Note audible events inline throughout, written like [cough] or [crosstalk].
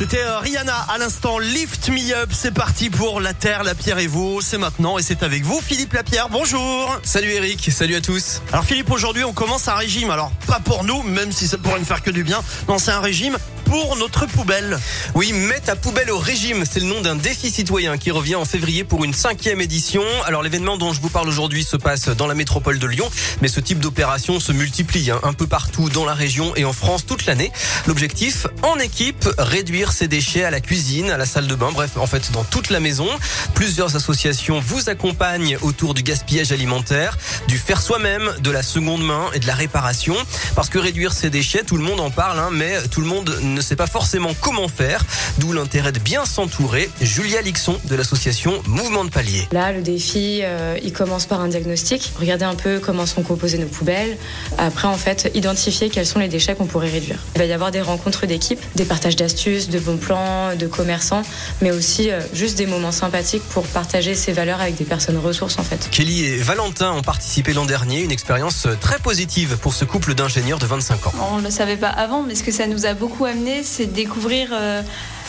C'était euh, Rihanna à l'instant. Lift me up. C'est parti pour la terre, la pierre et vous. C'est maintenant et c'est avec vous, Philippe Lapierre. Bonjour. Salut Eric, salut à tous. Alors Philippe, aujourd'hui on commence un régime. Alors pas pour nous, même si ça pourrait ne faire que du bien. Non, c'est un régime pour notre poubelle. Oui, mets ta poubelle au régime, c'est le nom d'un défi citoyen qui revient en février pour une cinquième édition. Alors l'événement dont je vous parle aujourd'hui se passe dans la métropole de Lyon, mais ce type d'opération se multiplie hein, un peu partout dans la région et en France toute l'année. L'objectif, en équipe, réduire ses déchets à la cuisine, à la salle de bain, bref, en fait dans toute la maison. Plusieurs associations vous accompagnent autour du gaspillage alimentaire, du faire soi-même, de la seconde main et de la réparation. Parce que réduire ses déchets, tout le monde en parle, hein, mais tout le monde ne sait pas forcément comment faire, d'où l'intérêt de bien s'entourer. Julia Lixon de l'association Mouvement de Palier. Là, le défi, euh, il commence par un diagnostic. Regarder un peu comment sont composées nos poubelles. Après, en fait, identifier quels sont les déchets qu'on pourrait réduire. Il va y avoir des rencontres d'équipe, des partages d'astuces, de bons plans, de commerçants, mais aussi euh, juste des moments sympathiques pour partager ces valeurs avec des personnes ressources, en fait. Kelly et Valentin ont participé l'an dernier, une expérience très positive pour ce couple d'ingénieurs de 25 ans. On ne le savait pas avant, mais ce que ça nous a beaucoup amené, c'est de découvrir euh,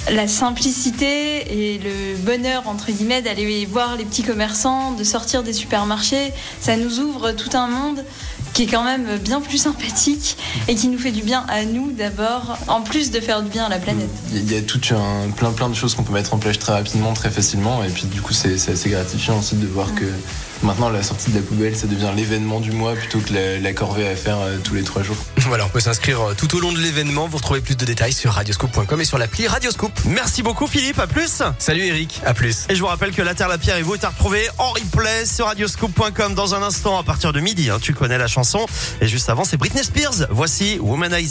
la simplicité et le bonheur, entre guillemets, d'aller voir les petits commerçants, de sortir des supermarchés. Ça nous ouvre tout un monde qui est quand même bien plus sympathique et qui nous fait du bien à nous d'abord, en plus de faire du bien à la planète. Il y a tout un plein plein de choses qu'on peut mettre en place très rapidement, très facilement, et puis du coup c'est assez gratifiant aussi de voir que maintenant la sortie de la poubelle ça devient l'événement du mois plutôt que la, la corvée à faire euh, tous les trois jours. [laughs] Voilà, on peut s'inscrire euh, tout au long de l'événement. Vous retrouvez plus de détails sur radioscope.com et sur l'appli Radioscope. Merci beaucoup Philippe, à plus. Salut Eric, à plus. Et je vous rappelle que la terre, la pierre et vous est à retrouver en replay sur radioscope.com dans un instant à partir de midi. hein. tu connais la chanson. Et juste avant, c'est Britney Spears. Voici Womanizer.